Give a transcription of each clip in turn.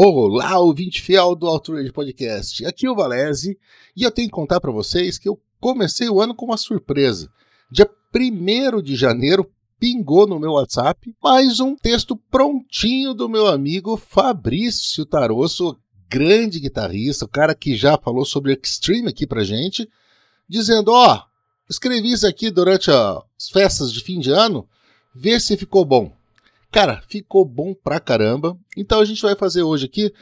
Olá, ouvinte fiel do Altura de Podcast. Aqui é o Valese e eu tenho que contar para vocês que eu comecei o ano com uma surpresa. Dia 1 de janeiro pingou no meu WhatsApp mais um texto prontinho do meu amigo Fabrício Tarosso, grande guitarrista, o cara que já falou sobre Extreme aqui pra gente, dizendo: Ó, oh, escrevi isso aqui durante as festas de fim de ano, vê se ficou bom. Cara, ficou bom pra caramba. Então a gente vai fazer hoje aqui.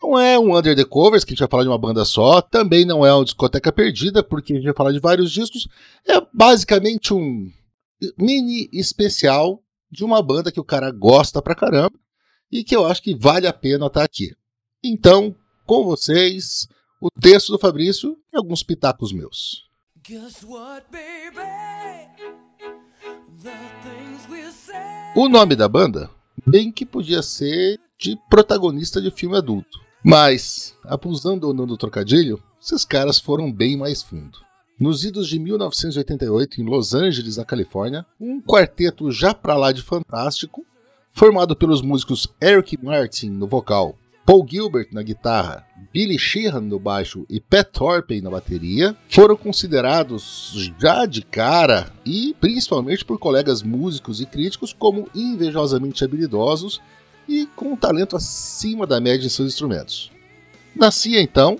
Não é um Under the Covers, que a gente vai falar de uma banda só. Também não é uma discoteca perdida, porque a gente vai falar de vários discos. É basicamente um mini especial de uma banda que o cara gosta pra caramba e que eu acho que vale a pena estar aqui. Então, com vocês, o texto do Fabrício e alguns pitacos meus. What, o nome da banda, bem que podia ser de protagonista de filme adulto. Mas, abusando ou não do trocadilho, esses caras foram bem mais fundo. Nos idos de 1988, em Los Angeles, na Califórnia, um quarteto já pra lá de fantástico, formado pelos músicos Eric Martin no vocal, Paul Gilbert na guitarra, Billy Sheehan no baixo e Pat Thorpe na bateria, foram considerados já de cara e principalmente por colegas músicos e críticos como invejosamente habilidosos e com um talento acima da média em seus instrumentos. Nascia então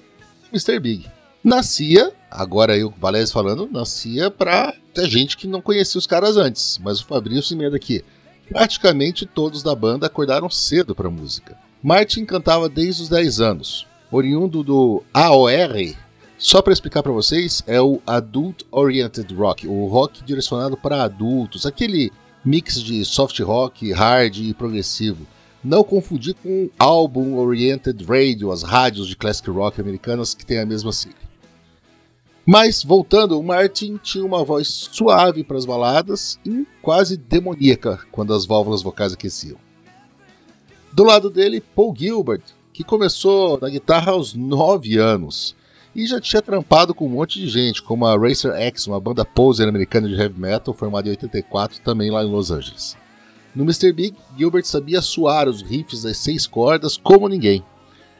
Mr. Big. Nascia, agora eu, Valério falando, nascia para ter gente que não conhecia os caras antes, mas o Fabrício emenda aqui. Praticamente todos da banda acordaram cedo para música. Martin cantava desde os 10 anos, oriundo do AOR. Só para explicar para vocês, é o Adult Oriented Rock, o rock direcionado para adultos, aquele mix de soft rock, hard e progressivo. Não confundir com Album Oriented Radio, as rádios de classic rock americanas que têm a mesma sigla. Mas, voltando, o Martin tinha uma voz suave para as baladas e quase demoníaca quando as válvulas vocais aqueciam. Do lado dele, Paul Gilbert, que começou na guitarra aos 9 anos e já tinha trampado com um monte de gente, como a Racer X, uma banda poser americana de heavy metal formada em 84, também lá em Los Angeles. No Mr. Big, Gilbert sabia suar os riffs das seis cordas como ninguém.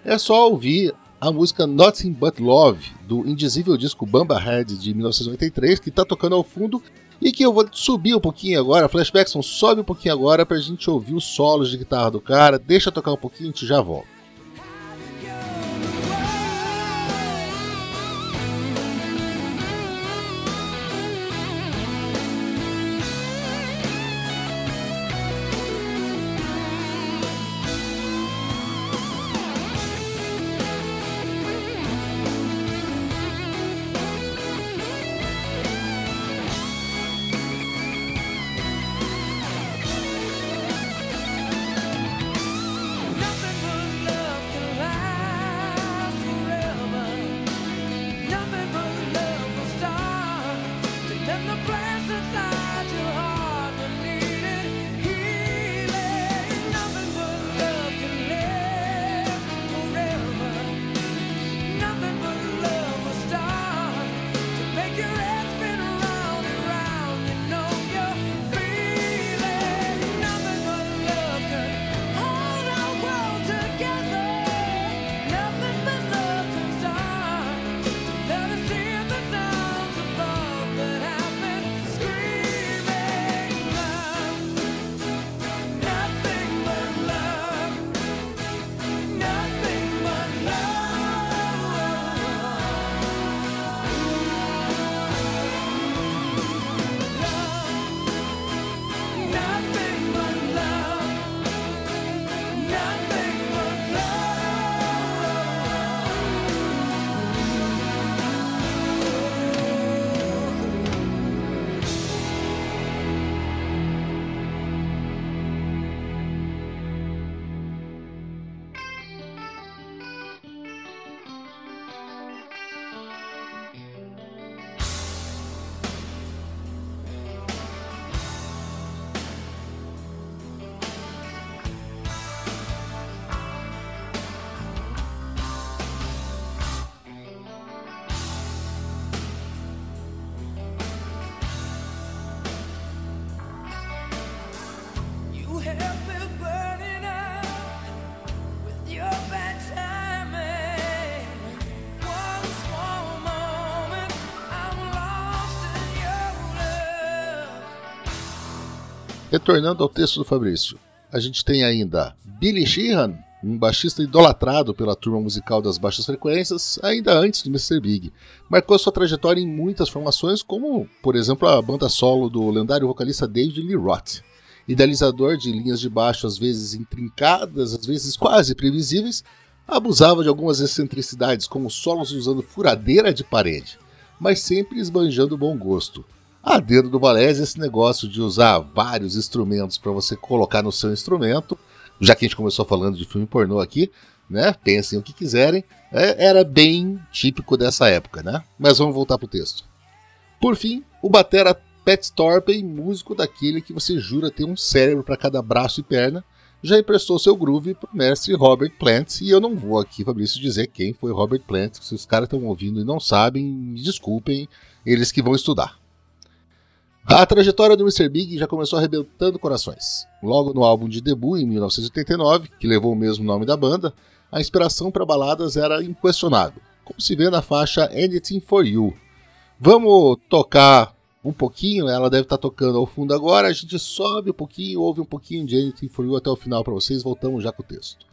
É só ouvir a música Nothing But Love, do indizível disco Bamba Head de 1983, que está tocando ao fundo e que eu vou subir um pouquinho agora, Flashbackson, sobe um pouquinho agora pra gente ouvir os solos de guitarra do cara, deixa tocar um pouquinho e a gente já volta. Retornando ao texto do Fabrício, a gente tem ainda Billy Sheehan, um baixista idolatrado pela turma musical das baixas frequências, ainda antes do Mr. Big. Marcou sua trajetória em muitas formações, como, por exemplo, a banda solo do lendário vocalista David Lee Roth. Idealizador de linhas de baixo às vezes intrincadas, às vezes quase previsíveis, abusava de algumas excentricidades, como solos usando furadeira de parede, mas sempre esbanjando bom gosto. A dedo do Valézia esse negócio de usar vários instrumentos para você colocar no seu instrumento já que a gente começou falando de filme pornô aqui, né? Pensem o que quiserem, é, era bem típico dessa época, né? Mas vamos voltar pro texto. Por fim, o batera Pat Thorpe, músico daquele que você jura ter um cérebro para cada braço e perna, já emprestou seu groove pro mestre Robert Plant, e eu não vou aqui, Fabrício, dizer quem foi Robert Plant, se os caras estão ouvindo e não sabem, me desculpem, eles que vão estudar. A trajetória do Mr. Big já começou arrebentando corações. Logo no álbum de debut, em 1989, que levou o mesmo nome da banda, a inspiração para baladas era inquestionável, como se vê na faixa Anything for You. Vamos tocar um pouquinho, ela deve estar tá tocando ao fundo agora, a gente sobe um pouquinho, ouve um pouquinho de Anything for You até o final para vocês, voltamos já com o texto.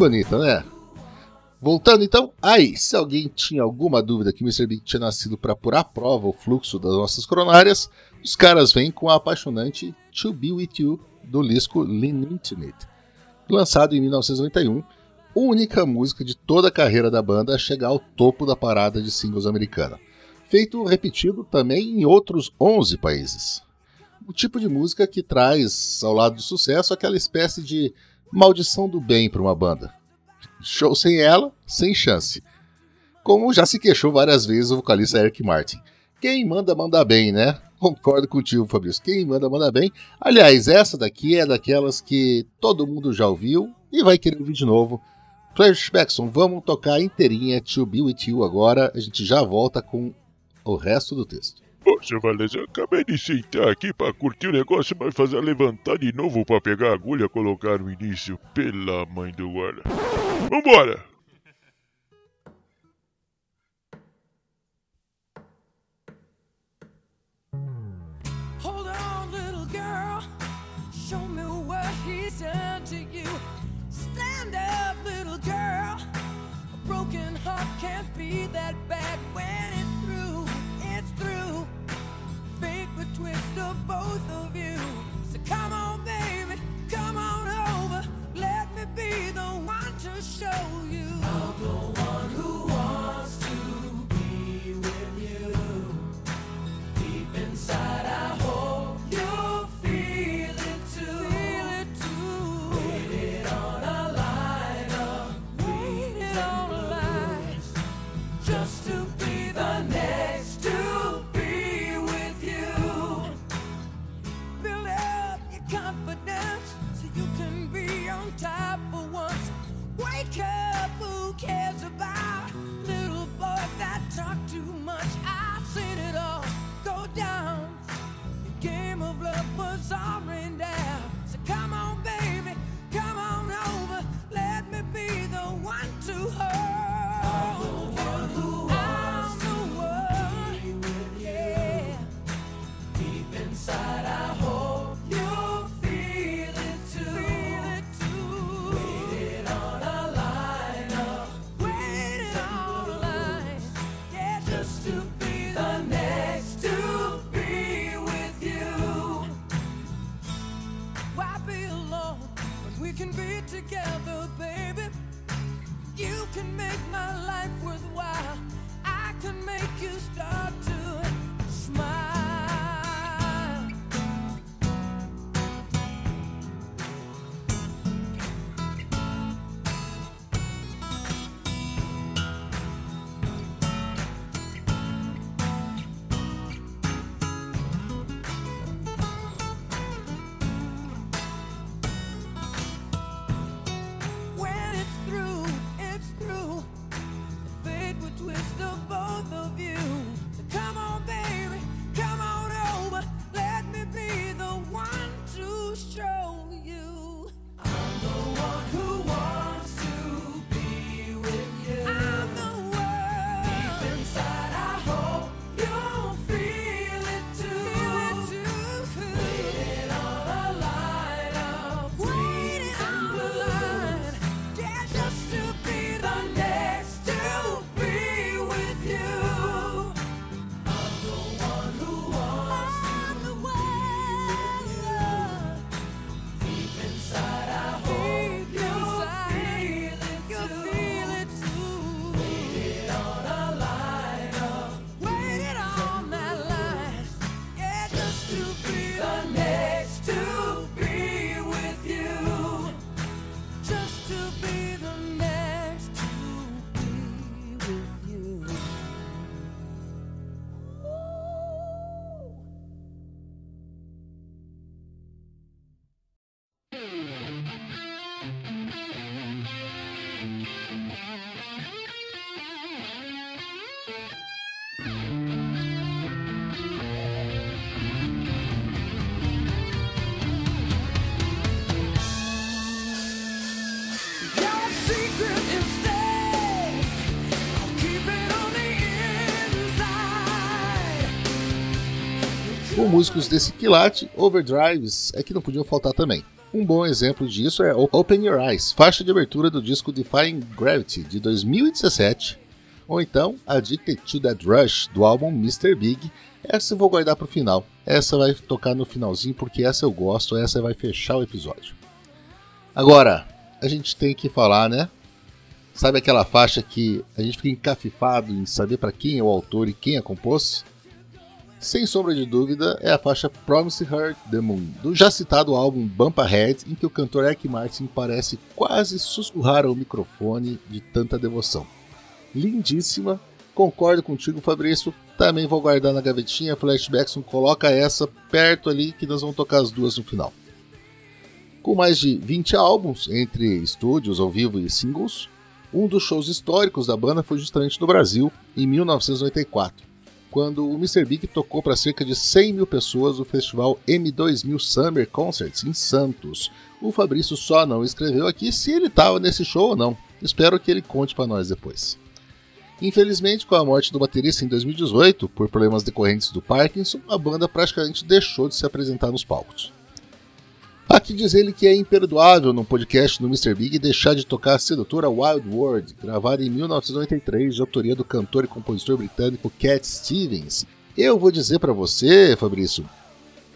Bonita, né? Voltando então, aí, se alguém tinha alguma dúvida que Mr. Big tinha nascido para pôr à prova o fluxo das nossas coronárias, os caras vêm com a apaixonante To Be With You do disco Lean Intimate, lançado em 1991, única música de toda a carreira da banda a chegar ao topo da parada de singles americana, feito repetido também em outros 11 países. O tipo de música que traz ao lado do sucesso aquela espécie de maldição do bem para uma banda. Show sem ela, sem chance. Como já se queixou várias vezes o vocalista Eric Martin, Quem manda, manda bem, né? Concordo contigo, Fabrício. Quem manda, manda bem. Aliás, essa daqui é daquelas que todo mundo já ouviu e vai querer ouvir de novo. Flashbackson, vamos tocar inteirinha To Be With You agora. A gente já volta com o resto do texto. Poxa, eu acabei de sentar aqui pra curtir o negócio, mas fazer levantar de novo pra pegar a agulha e colocar no início. Pela mãe do guarda. Vambora! Stand up, little girl. A broken heart can't be that bad músicos desse quilate, overdrives é que não podiam faltar também. Um bom exemplo disso é Open Your Eyes, faixa de abertura do disco Defying Gravity de 2017, ou então Addicted to That Rush do álbum Mr. Big. Essa eu vou guardar pro final. Essa vai tocar no finalzinho porque essa eu gosto, essa vai fechar o episódio. Agora, a gente tem que falar, né? Sabe aquela faixa que a gente fica encafifado em saber para quem é o autor e quem a compôs? Sem sombra de dúvida, é a faixa Promise Her the Moon, do já citado álbum Bump Ahead, em que o cantor Eric Martin parece quase sussurrar ao microfone de tanta devoção. Lindíssima, Concordo contigo, Fabrício. Também vou guardar na gavetinha. Flashbackson coloca essa perto ali que nós vamos tocar as duas no final. Com mais de 20 álbuns, entre estúdios ao vivo e singles, um dos shows históricos da banda foi justamente no Brasil, em 1984, quando o Mr. Big tocou para cerca de 100 mil pessoas no festival M2000 Summer Concerts em Santos. O Fabrício só não escreveu aqui se ele estava nesse show ou não. Espero que ele conte para nós depois. Infelizmente, com a morte do baterista em 2018, por problemas decorrentes do Parkinson, a banda praticamente deixou de se apresentar nos palcos. Há que dizer ele que é imperdoável no podcast do Mr. Big deixar de tocar a sedutora Wild World, gravada em 1993 de autoria do cantor e compositor britânico Cat Stevens. Eu vou dizer para você, Fabrício,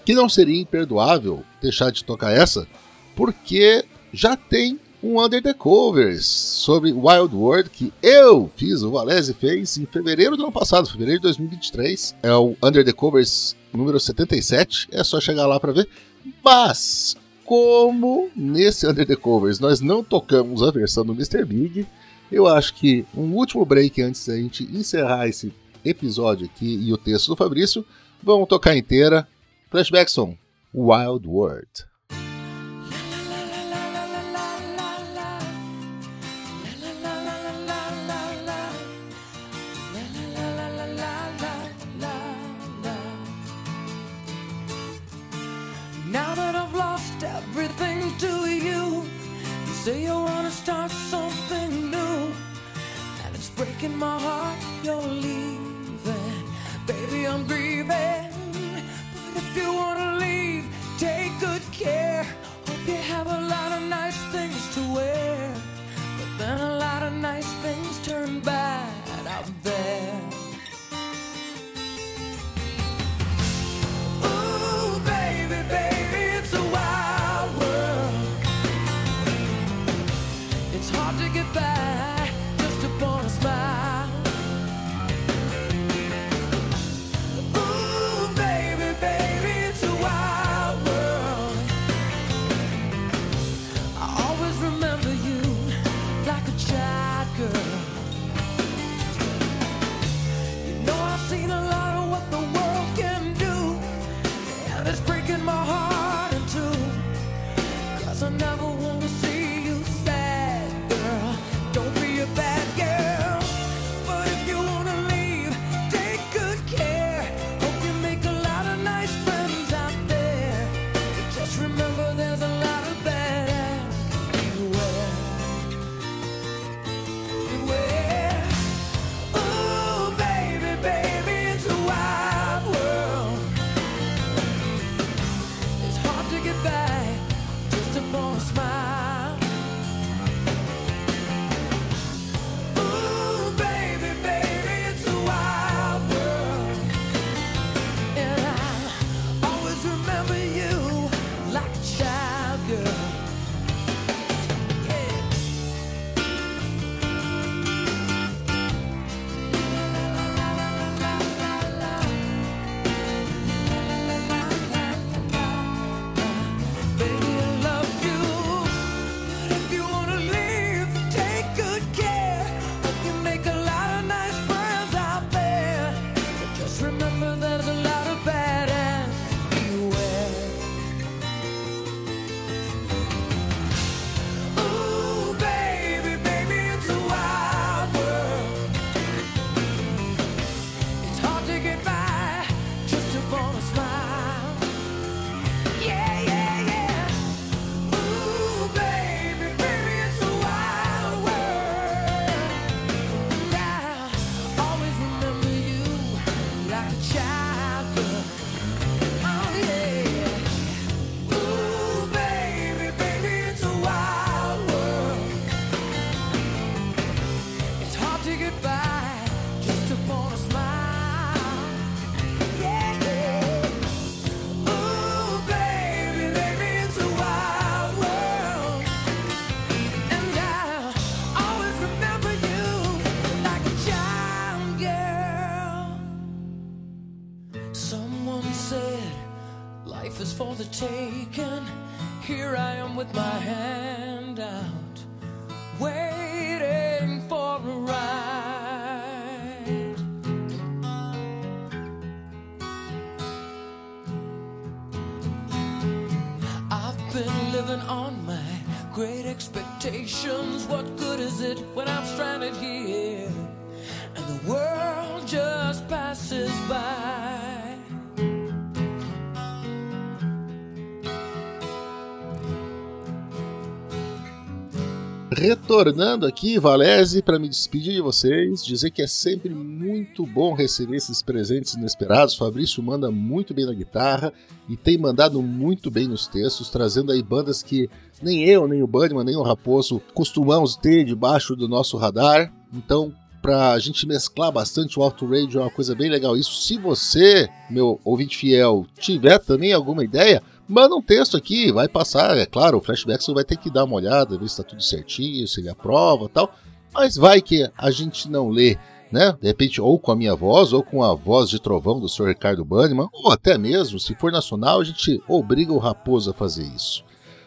que não seria imperdoável deixar de tocar essa, porque já tem um Under the Covers sobre Wild World que eu fiz, o Valese fez em fevereiro do ano passado, fevereiro de 2023. É o Under the Covers número 77, é só chegar lá para ver. Mas como nesse Under the Covers nós não tocamos a versão do Mr. Big, eu acho que um último break antes da gente encerrar esse episódio aqui e o texto do Fabrício, vamos tocar inteira Flashback Song Wild World. Now that lost everything to you, you say you wanna start something new, and it's breaking my heart you're leaving. Baby, I'm grieving, but if you goodbye. Retornando aqui, Valese, para me despedir de vocês, dizer que é sempre muito bom receber esses presentes inesperados. Fabrício manda muito bem na guitarra e tem mandado muito bem nos textos, trazendo aí bandas que nem eu, nem o Bunnyman, nem o Raposo costumamos ter debaixo do nosso radar. Então, para a gente mesclar bastante o Auto Radio é uma coisa bem legal. Isso, se você, meu ouvinte fiel, tiver também alguma ideia, manda um texto aqui, vai passar, é claro, o flashback você vai ter que dar uma olhada, ver se está tudo certinho, se ele aprova tal. Mas vai que a gente não lê, né? De repente, ou com a minha voz, ou com a voz de trovão do Sr. Ricardo Banniman, ou até mesmo, se for nacional, a gente obriga o Raposo a fazer isso.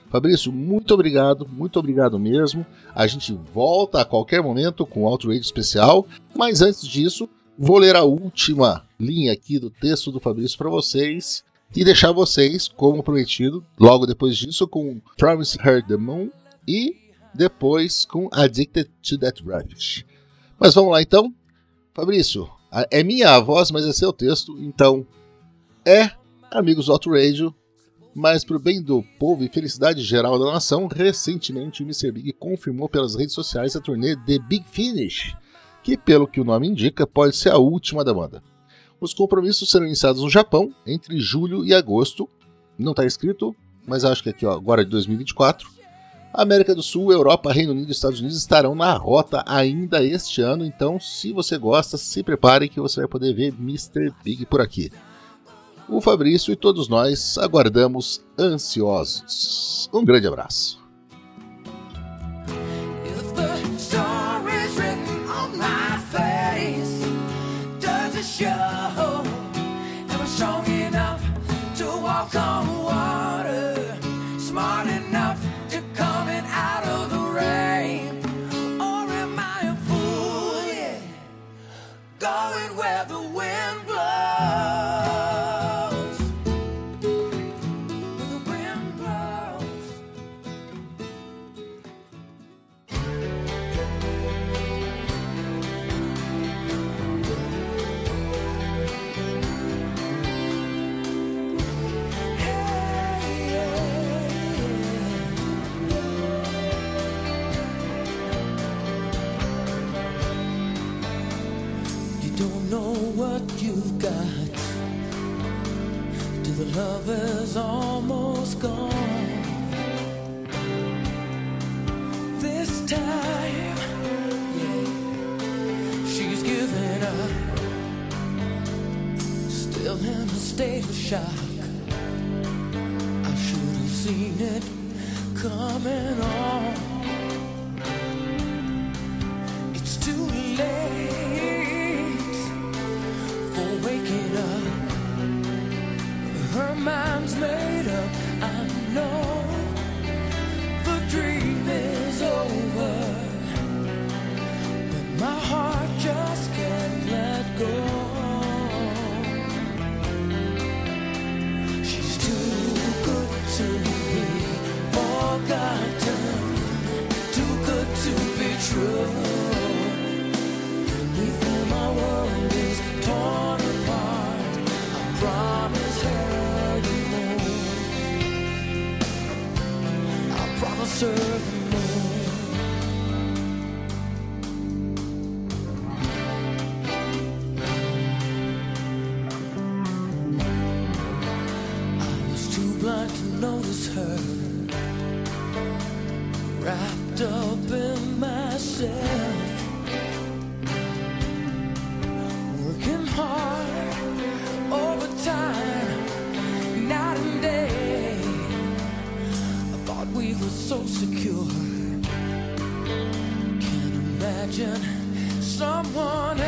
Fabrício, muito obrigado, muito obrigado mesmo. A gente volta a qualquer momento com o Outrage especial, mas antes disso, vou ler a última linha aqui do texto do Fabrício para vocês e deixar vocês, como prometido, logo depois disso, com Promise Her the Moon e depois com Addicted to That Ravish. Mas vamos lá então. Fabrício, é minha voz, mas é seu texto, então é amigos do Auto Radio, mas para o bem do povo e felicidade geral da nação, recentemente o Mr. Big confirmou pelas redes sociais a turnê The Big Finish, que, pelo que o nome indica, pode ser a última da banda. Os compromissos serão iniciados no Japão entre julho e agosto. Não está escrito, mas acho que aqui ó, agora de 2024. América do Sul, Europa, Reino Unido e Estados Unidos estarão na rota ainda este ano, então se você gosta, se prepare que você vai poder ver Mr. Big por aqui. O Fabrício e todos nós aguardamos ansiosos. Um grande abraço. To coming on. Imagine someone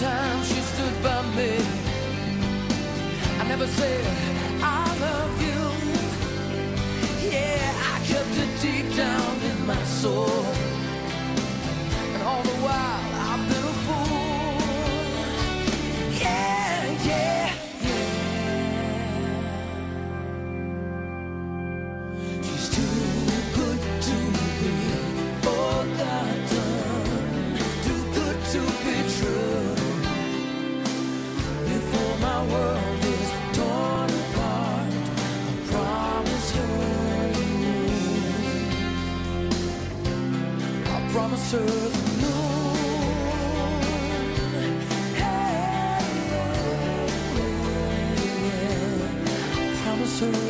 time she stood by me, I never said answer.